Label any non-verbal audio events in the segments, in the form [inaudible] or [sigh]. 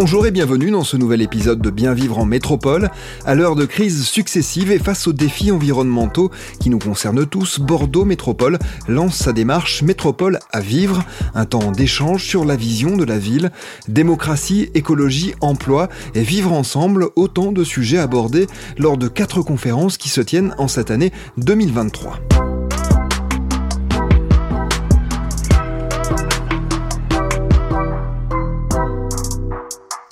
Bonjour et bienvenue dans ce nouvel épisode de Bien vivre en métropole. À l'heure de crises successives et face aux défis environnementaux qui nous concernent tous, Bordeaux Métropole lance sa démarche Métropole à vivre, un temps d'échange sur la vision de la ville, démocratie, écologie, emploi et vivre ensemble, autant de sujets abordés lors de quatre conférences qui se tiennent en cette année 2023.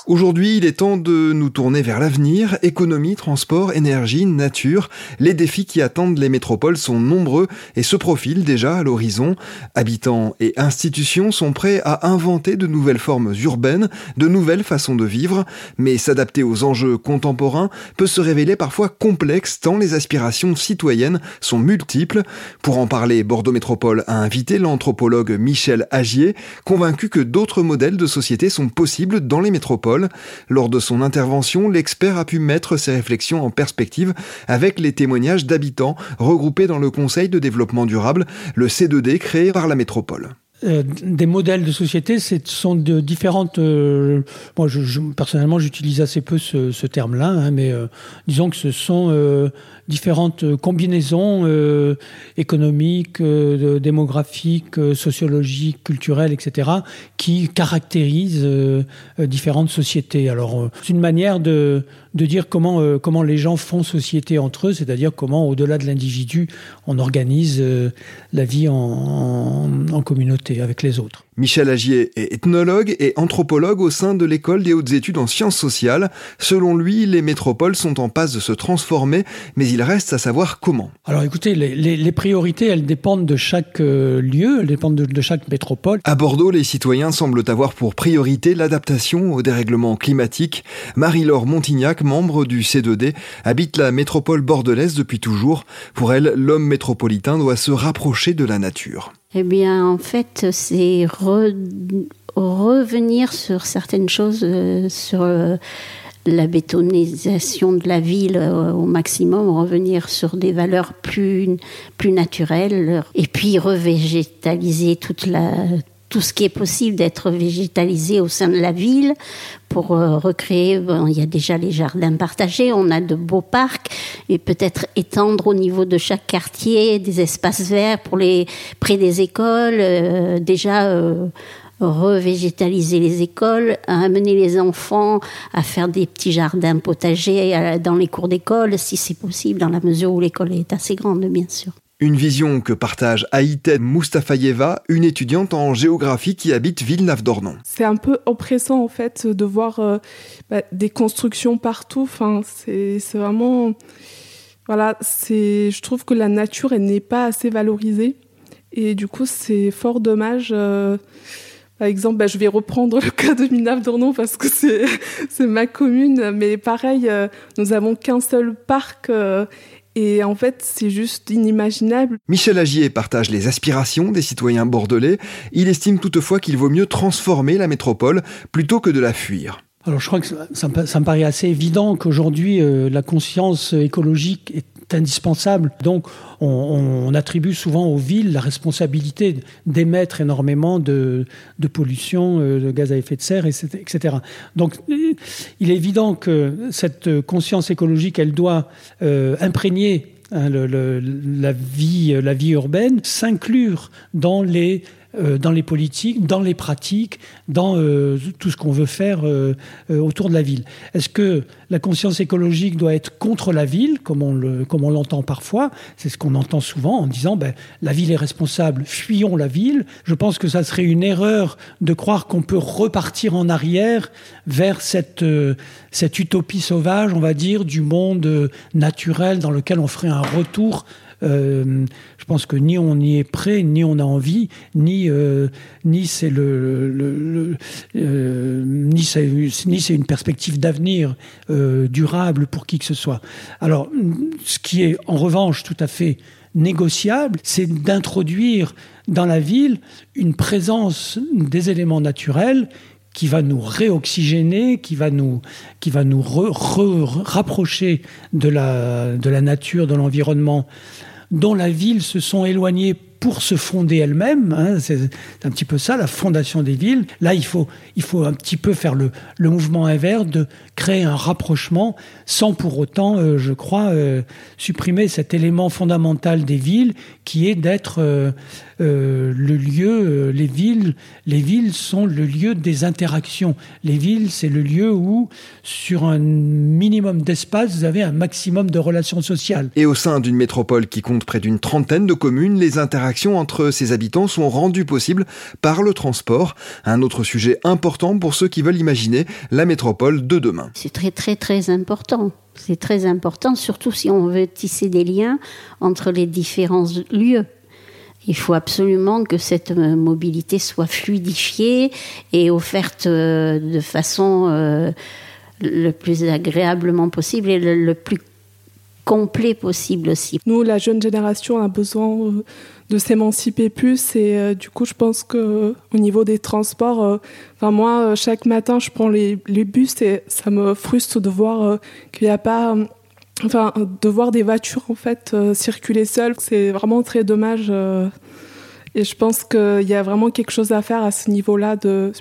Aujourd'hui, il est temps de nous tourner vers l'avenir, économie, transport, énergie, nature. Les défis qui attendent les métropoles sont nombreux et se profilent déjà à l'horizon. Habitants et institutions sont prêts à inventer de nouvelles formes urbaines, de nouvelles façons de vivre, mais s'adapter aux enjeux contemporains peut se révéler parfois complexe tant les aspirations citoyennes sont multiples. Pour en parler, Bordeaux Métropole a invité l'anthropologue Michel Agier, convaincu que d'autres modèles de société sont possibles dans les métropoles lors de son intervention, l'expert a pu mettre ses réflexions en perspective avec les témoignages d'habitants regroupés dans le Conseil de développement durable, le C2D créé par la métropole. Euh, des modèles de société, ce sont de différentes. Euh, moi, personnellement, j'utilise assez peu ce, terme-là, hein, mais euh, disons que ce sont différentes combinaisons économiques, démographiques, sociologiques, culturelles, etc., qui caractérisent différentes sociétés. Alors, c'est une manière de, de dire comment, comment les gens font société entre eux, c'est-à-dire comment, au-delà de l'individu, on organise la vie en, en communauté avec les autres. Michel Agier est ethnologue et anthropologue au sein de l'école des hautes études en sciences sociales. Selon lui, les métropoles sont en passe de se transformer, mais il reste à savoir comment. Alors écoutez, les, priorités, elles dépendent de chaque euh, lieu, elles dépendent de, chaque métropole. À Bordeaux, les citoyens semblent avoir pour priorité l'adaptation au dérèglement climatique. Marie-Laure Montignac, membre du C2D, habite la métropole bordelaise depuis toujours. Pour elle, l'homme métropolitain doit se rapprocher de la nature. Eh bien, en fait, c'est revenir sur certaines choses, euh, sur euh, la bétonisation de la ville euh, au maximum, revenir sur des valeurs plus, plus naturelles, et puis revégétaliser toute la, tout ce qui est possible d'être végétalisé au sein de la ville pour euh, recréer. il y a déjà les jardins partagés, on a de beaux parcs et peut-être étendre au niveau de chaque quartier des espaces verts pour les près des écoles. Euh, déjà. Euh, revégétaliser les écoles, amener les enfants à faire des petits jardins potagers dans les cours d'école, si c'est possible, dans la mesure où l'école est assez grande, bien sûr. Une vision que partage Aïten Moustafayeva, une étudiante en géographie qui habite Villeneuve-d'Ornon. C'est un peu oppressant en fait de voir euh, bah, des constructions partout. Enfin, c'est vraiment voilà, c'est je trouve que la nature elle n'est pas assez valorisée et du coup c'est fort dommage. Euh, par exemple, bah, je vais reprendre le cas de Villeneuve-d'Ornon parce que [laughs] c'est ma commune, mais pareil, euh, nous avons qu'un seul parc et en fait, c'est juste inimaginable. Michel Agier partage les aspirations des citoyens bordelais. Il estime toutefois qu'il vaut mieux transformer la métropole plutôt que de la fuir. Alors je crois que ça, me paraît assez évident qu'aujourd'hui, euh, la conscience écologique est indispensable. Donc, on, attribue souvent aux villes la responsabilité d'émettre énormément de, pollution, euh, de gaz à effet de serre, etc. Donc, il est évident que cette conscience écologique, elle doit euh, imprégner hein, la, vie, la vie urbaine, s'inclure dans les euh, dans les politiques, dans les pratiques, dans euh, tout ce qu'on veut faire euh, autour de la ville. Est-ce que la conscience écologique doit être contre la ville, comme on, l'entend parfois? C'est ce qu'on entend souvent en disant ben, la ville est responsable, fuyons la ville. Je pense que ça serait une erreur de croire qu'on peut repartir en arrière vers cette, cette utopie sauvage, on va dire, du monde naturel dans lequel on ferait un retour euh, je pense que ni on y est prêt, ni on a envie, euh, euh, c'est ni c'est une perspective d'avenir durable pour qui que ce soit. Alors, ce qui est en revanche tout à fait négociable, c'est d'introduire dans la ville une présence des éléments naturels qui va nous réoxygéner, qui va nous, qui va nous rapprocher de la, de la nature, de l'environnement. Dont la ville se sont éloignés pour se fonder elles-mêmes. Hein, c'est un petit peu ça, la fondation des villes. Là, il faut, il faut un petit peu faire le, le mouvement inverse de créer un rapprochement sans pour autant, euh, je crois, euh, supprimer cet élément fondamental des villes qui est d'être euh, le lieu, les villes, les villes sont le lieu des interactions. Les villes, c'est le lieu où, sur un minimum d'espace, vous avez un maximum de relations sociales. Et au sein d'une métropole qui compte près d'une trentaine de communes, les interactions entre ses habitants sont rendues possibles par le transport. Un autre sujet important pour ceux qui veulent imaginer la métropole de demain. C'est très très très important. C'est très important, surtout si on veut tisser des liens entre les différents lieux. Il faut absolument que cette euh, mobilité soit fluidifiée et offerte euh, de façon euh, le plus agréablement possible et le, plus complet possible aussi. Nous, la jeune génération, a besoin de s'émanciper plus. Et euh, du coup, je pense que au niveau des transports, euh, moi, euh, chaque matin, je prends les, bus et ça me frustre de voir qu'il n'y a pas, enfin, de voir des voitures en fait circuler seules. C'est vraiment très dommage. et je pense qu'il y a vraiment quelque chose à faire à ce niveau-là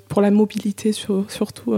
pour la mobilité surtout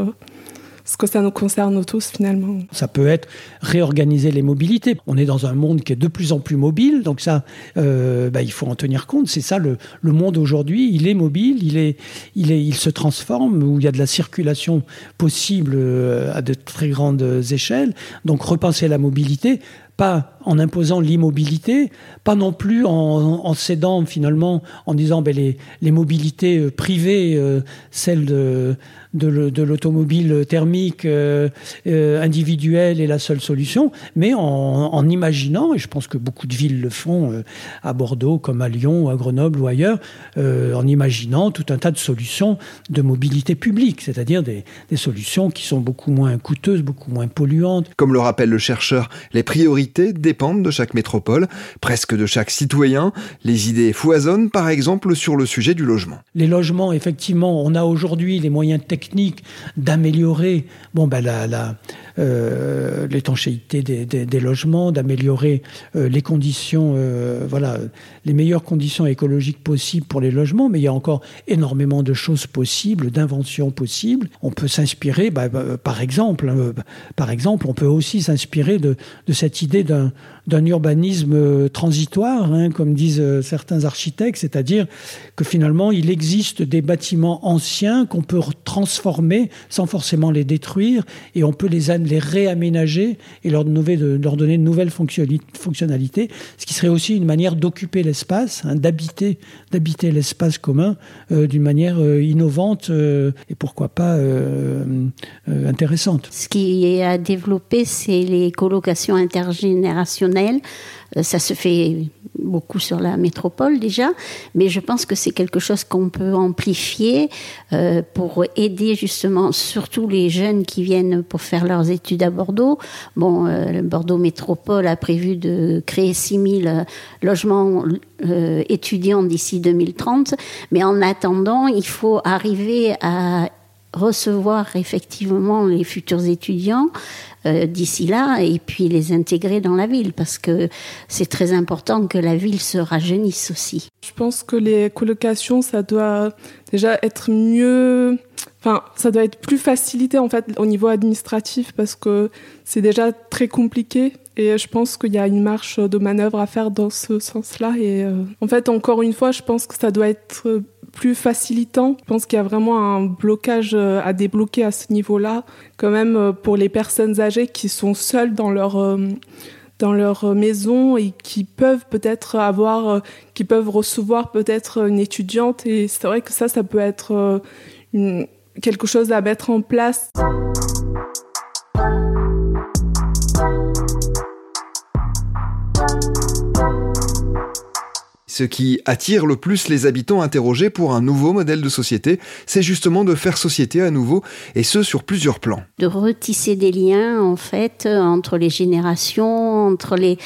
ce que ça nous concerne tous finalement. Ça peut être réorganiser les mobilités. On est dans un monde qui est de plus en plus mobile, donc ça, euh, bah, il faut en tenir compte. C'est ça le, le monde aujourd'hui. Il est mobile, il est, il est, il se transforme où il y a de la circulation possible euh, à de très grandes échelles. Donc repenser la mobilité pas en imposant l'immobilité, pas non plus en, cédant finalement en disant ben, les, mobilités euh, privées, euh, celles de, l'automobile thermique euh, individuelle est la seule solution, mais en, imaginant, et je pense que beaucoup de villes le font à Bordeaux comme à Lyon à Grenoble ou ailleurs, en imaginant tout un tas de solutions de mobilité publique, c'est-à-dire des, des solutions qui sont beaucoup moins coûteuses, beaucoup moins polluantes. Comme le rappelle le chercheur, les priorités dépendent de chaque métropole, presque de chaque citoyen. Les idées foisonnent, par exemple, sur le sujet du logement. Les logements, effectivement, on a aujourd'hui les moyens techniques d'améliorer bon, ben, la, euh, l'étanchéité des, des, logements, d'améliorer euh, les conditions, euh, voilà, les meilleures conditions écologiques possibles pour les logements, mais il y a encore énormément de choses possibles, d'inventions possibles. On peut s'inspirer, bah, par exemple, hein, par exemple, on peut aussi s'inspirer de, de cette idée d'un urbanisme transitoire, hein, comme disent certains architectes, c'est-à-dire que finalement il existe des bâtiments anciens qu'on peut transformer sans forcément les détruire et on peut les, les réaménager et leur donner, de, leur donner de nouvelles fonctionnalités, ce qui serait aussi une manière d'occuper l'espace, hein, d'habiter, l'espace commun euh, d'une manière euh, innovante euh, et pourquoi pas euh, euh, intéressante. Ce qui est à développer, c'est les colocations intergénérationnelles. Euh, ça se fait beaucoup sur la métropole déjà, mais je pense que c'est quelque chose qu'on peut amplifier euh, pour aider justement surtout les jeunes qui viennent pour faire leurs études à Bordeaux. Bon, euh, Bordeaux Métropole a prévu de créer 6000 logements étudiants d'ici 2030, mais en attendant, il faut arriver à recevoir effectivement les futurs étudiants euh, d'ici là et puis les intégrer dans la ville parce que c'est très important que la ville se rajeunisse aussi. Je pense que les colocations, ça doit déjà être mieux, enfin, ça doit être plus facilité en fait au niveau administratif parce que c'est déjà très compliqué et je pense qu'il y a une marche de manœuvre à faire dans ce sens-là. Et euh, en fait, encore une fois, je pense que ça doit être plus facilitant. Je pense qu'il y a vraiment un blocage euh, à débloquer à ce niveau-là, quand même euh, pour les personnes âgées qui sont seules dans leur euh, dans leur maison et qui peuvent peut-être avoir, qui peuvent recevoir peut-être une étudiante. Et c'est vrai que ça, ça peut être quelque chose à mettre en place. Ce qui attire le plus les habitants interrogés pour un nouveau modèle de société, c'est justement de faire société à nouveau, et ce sur plusieurs plans. De retisser des liens, en fait, entre les générations, entre les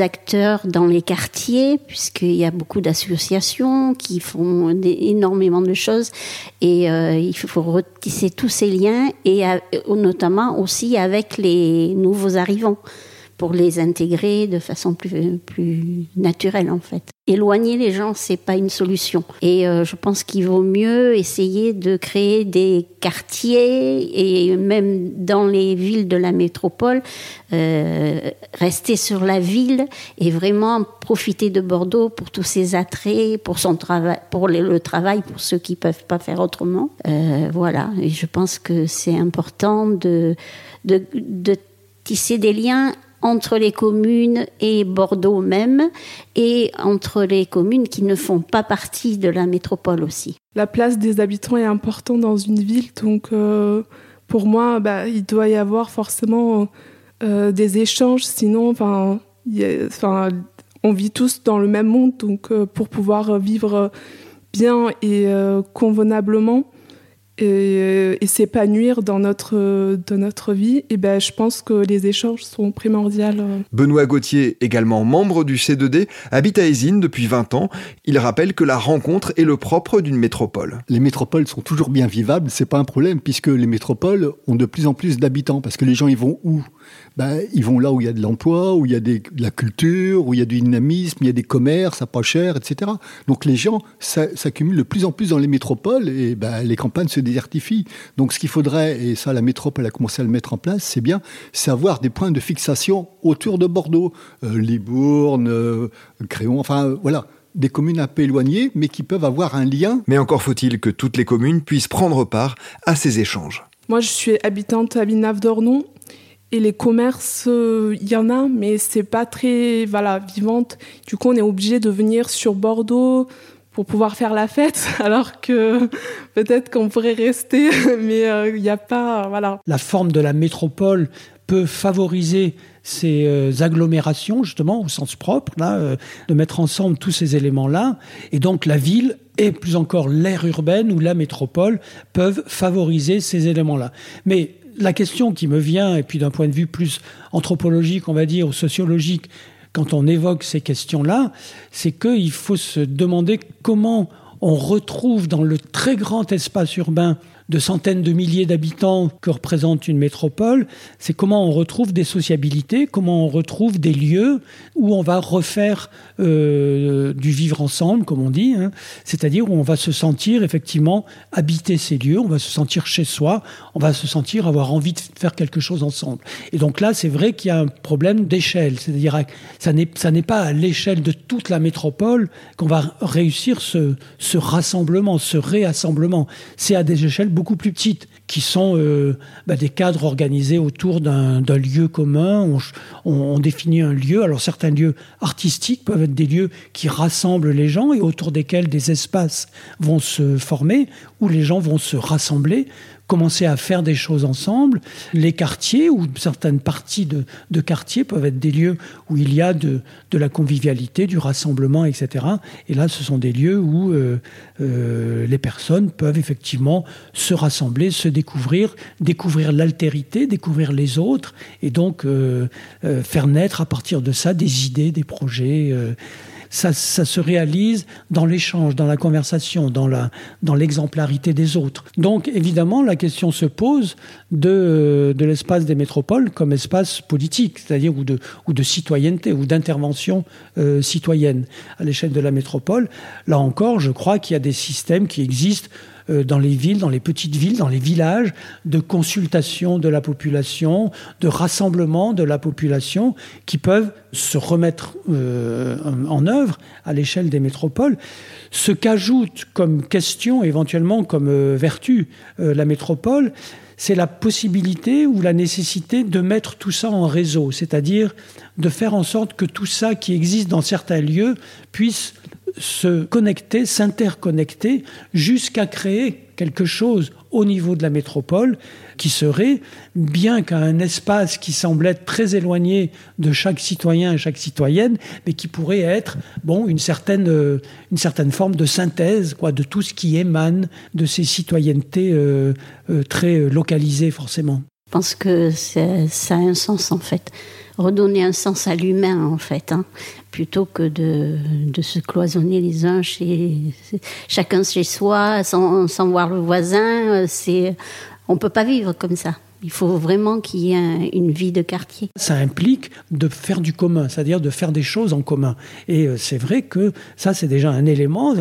acteurs dans les quartiers, puisqu'il y a beaucoup d'associations qui font énormément de choses, et euh, il faut retisser tous ces liens, et à, notamment aussi avec les nouveaux arrivants pour les intégrer de façon plus, plus naturelle en fait. Éloigner les gens, c'est pas une solution. Et euh, je pense qu'il vaut mieux essayer de créer des quartiers et même dans les villes de la métropole, euh, rester sur la ville et vraiment profiter de Bordeaux pour tous ses attraits, pour son travail, pour le, travail, pour ceux qui peuvent pas faire autrement. Euh, voilà. Et je pense que c'est important de, de, de tisser des liens entre les communes et Bordeaux même, et entre les communes qui ne font pas partie de la métropole aussi. La place des habitants est importante dans une ville, donc euh, pour moi, bah, il doit y avoir forcément euh, des échanges, sinon, enfin, on vit tous dans le même monde, donc euh, pour pouvoir vivre bien et convenablement, et, et s'épanouir dans notre, dans notre vie, et ben, je pense que les échanges sont primordiaux. Benoît Gauthier, également membre du C2D, habite à Esine depuis 20 ans. Il rappelle que la rencontre est le propre d'une métropole. Les métropoles sont toujours bien vivables, c'est pas un problème, puisque les métropoles ont de plus en plus d'habitants, parce que les gens, ils vont où? Ben, ils vont là où il y a de l'emploi, où il y a de la culture, où il y a du dynamisme, il y a des commerces à pas cher, etc. Donc les gens s'accumulent de plus en plus dans les métropoles et ben, les campagnes se désertifient. Donc ce qu'il faudrait, et ça la métropole a commencé à le mettre en place, c'est bien, c'est avoir des points de fixation autour de Bordeaux, euh, Libourne, euh, Créon, enfin voilà des communes un peu éloignées, mais qui peuvent avoir un lien. Mais encore faut-il que toutes les communes puissent prendre part à ces échanges. Moi, je suis habitante à Villeneuve-d'Ornon et les commerces, il euh, y en a, mais c'est pas très voilà, vivante. Du coup, on est obligé de venir sur Bordeaux pour pouvoir faire la fête, [laughs] alors que peut-être qu'on pourrait rester, [laughs] mais il euh, n'y a pas. Voilà. La forme de la métropole peut favoriser ces euh, agglomérations, justement, au sens propre, là, de mettre ensemble tous ces éléments-là. Et donc, la ville et plus encore l'aire urbaine ou la métropole peuvent favoriser ces éléments-là. Mais la question qui me vient, et puis d'un point de vue plus anthropologique, on va dire, ou sociologique, quand on évoque ces questions-là, c'est qu'il faut se demander comment on retrouve dans le très grand espace urbain de centaines de milliers d'habitants que représente une métropole, c'est comment on retrouve des sociabilités, comment on retrouve des lieux où on va refaire euh, du vivre ensemble, comme on dit, hein. c'est-à-dire où on va se sentir effectivement habiter ces lieux, on va se sentir chez soi, on va se sentir avoir envie de faire quelque chose ensemble. Et donc là, c'est vrai qu'il y a un problème d'échelle, c'est-à-dire ça n'est ça n'est pas à l'échelle de toute la métropole qu'on va réussir ce, ce rassemblement, ce réassemblement. C'est à des échelles beaucoup plus petites, qui sont euh, bah, des cadres organisés autour d'un lieu commun. On, on, définit un lieu. Alors certains lieux artistiques peuvent être des lieux qui rassemblent les gens et autour desquels des espaces vont se former, où les gens vont se rassembler commencer à faire des choses ensemble. Les quartiers ou certaines parties de, de quartiers peuvent être des lieux où il y a de, de, la convivialité, du rassemblement, etc. Et là, ce sont des lieux où euh, euh, les personnes peuvent effectivement se rassembler, se découvrir, découvrir l'altérité, découvrir les autres, et donc euh, faire naître à partir de ça des idées, des projets ça, se réalise dans l'échange, dans la conversation, dans la dans l'exemplarité des autres. Donc évidemment, la question se pose de, de l'espace des métropoles comme espace politique, c'est-à-dire ou de ou de citoyenneté ou d'intervention euh, citoyenne à l'échelle de la métropole. Là encore, je crois qu'il y a des systèmes qui existent euh, dans les villes, dans les petites villes, dans les villages, de consultation de la population, de rassemblement de la population, qui peuvent se remettre euh, en œuvre à l'échelle des métropoles. Ce qu'ajoute comme question, éventuellement comme euh, vertu, la métropole, c'est la possibilité ou la nécessité de mettre tout ça en réseau, c'est-à-dire de faire en sorte que tout ça qui existe dans certains lieux puisse se connecter, s'interconnecter, jusqu'à créer quelque chose au niveau de la métropole qui serait, bien qu'un espace qui semble être très éloigné de chaque citoyen et chaque citoyenne, mais qui pourrait être bon, une, certaine, euh, une certaine forme de synthèse quoi, de tout ce qui émane de ces citoyennetés euh, euh, très localisées forcément. Je pense que ça a un sens en fait redonner un sens à l'humain en fait, hein, plutôt que de, se cloisonner les uns chez chacun chez soi sans, sans voir le voisin. C'est on peut pas vivre comme ça. Il faut vraiment qu'il y ait une vie de quartier. Ça implique de faire du commun, c'est-à-dire de faire des choses en commun. Et euh, c'est vrai que ça, c'est déjà un élément.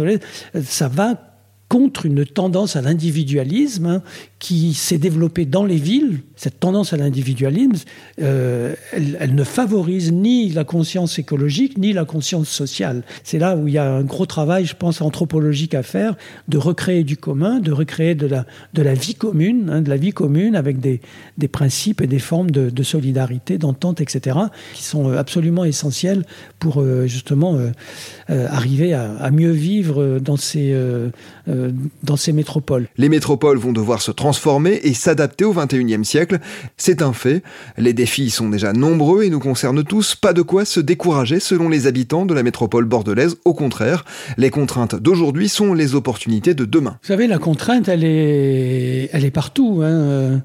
Ça va contre une tendance à l'individualisme hein, qui s'est développée dans les villes. Cette tendance à l'individualisme, euh, elle, ne favorise ni la conscience écologique ni la conscience sociale. C'est là où il y a un gros travail, je pense, anthropologique à faire, de recréer du commun, de recréer de la, vie commune, hein, de la vie commune avec des, principes et des formes de, de solidarité, d'entente, etc., qui sont euh, absolument essentiels pour euh, justement arriver à, à, mieux vivre dans ces euh, dans ces métropoles. Les métropoles vont devoir se transformer et s'adapter au XXIe siècle. C'est un fait. Les défis sont déjà nombreux et nous concernent tous. Pas de quoi se décourager selon les habitants de la métropole bordelaise. Au contraire, les contraintes d'aujourd'hui sont les opportunités de demain. Vous savez, la contrainte, elle est, elle est partout. Hein.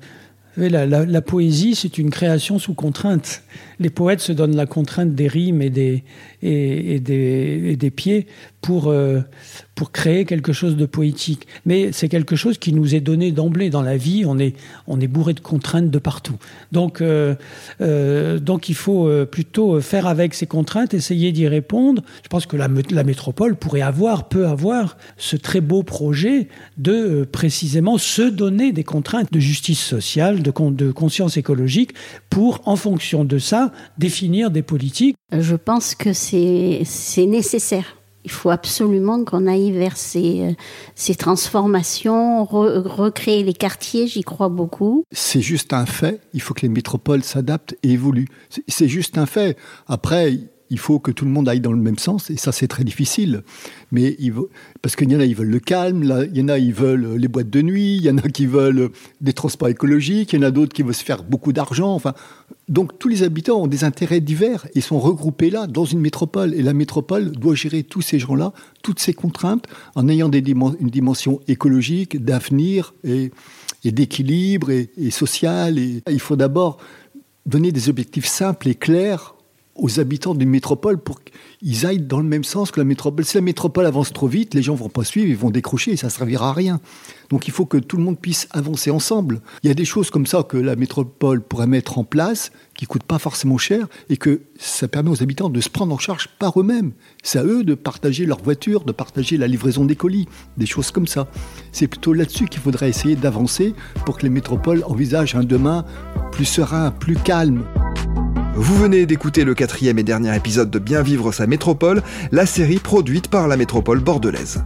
La, la, poésie, c'est une création sous contrainte. Les poètes se donnent la contrainte des rimes et des, et, des, et des, pieds pour, euh, pour créer quelque chose de poétique. Mais c'est quelque chose qui nous est donné d'emblée dans la vie. On est, on est bourré de contraintes de partout. Donc, euh, euh, donc il faut plutôt faire avec ces contraintes, essayer d'y répondre. Je pense que la, la, métropole pourrait avoir, peut avoir ce très beau projet de précisément se donner des contraintes de justice sociale, de, de conscience écologique, pour, en fonction de ça, définir des politiques. Je pense que c'est nécessaire il faut absolument qu'on aille vers ces, euh, ces transformations, recréer les quartiers, j'y crois beaucoup. C'est juste un fait, il faut que les métropoles s'adaptent et évoluent. C'est juste un fait. Après, il faut que tout le monde aille dans le même sens, et ça c'est très difficile. Mais parce qu'il y en a, ils veulent le calme, là, il y en a, ils veulent les boîtes de nuit, il y en a qui veulent des transports écologiques, il y en a d'autres qui veulent se faire beaucoup d'argent. Enfin, donc tous les habitants ont des intérêts divers et sont regroupés là dans une métropole. Et la métropole doit gérer tous ces gens-là, toutes ces contraintes, en ayant des une dimension écologique, d'avenir et, d'équilibre et, et social. Et il faut d'abord donner des objectifs simples et clairs aux habitants d'une métropole pour qu'ils aillent dans le même sens que la métropole. Si la métropole avance trop vite, les gens vont pas suivre, ils vont décrocher et ça ne servira à rien. Donc il faut que tout le monde puisse avancer ensemble. Il y a des choses comme ça que la métropole pourrait mettre en place qui coûtent pas forcément cher et que ça permet aux habitants de se prendre en charge par eux-mêmes. C'est à eux de partager leur voiture, de partager la livraison des colis, des choses comme ça. C'est plutôt là-dessus qu'il faudrait essayer d'avancer pour que les métropoles envisagent un demain plus serein, plus calme. Vous venez d'écouter le quatrième et dernier épisode de Bien vivre sa métropole, la série produite par la métropole bordelaise.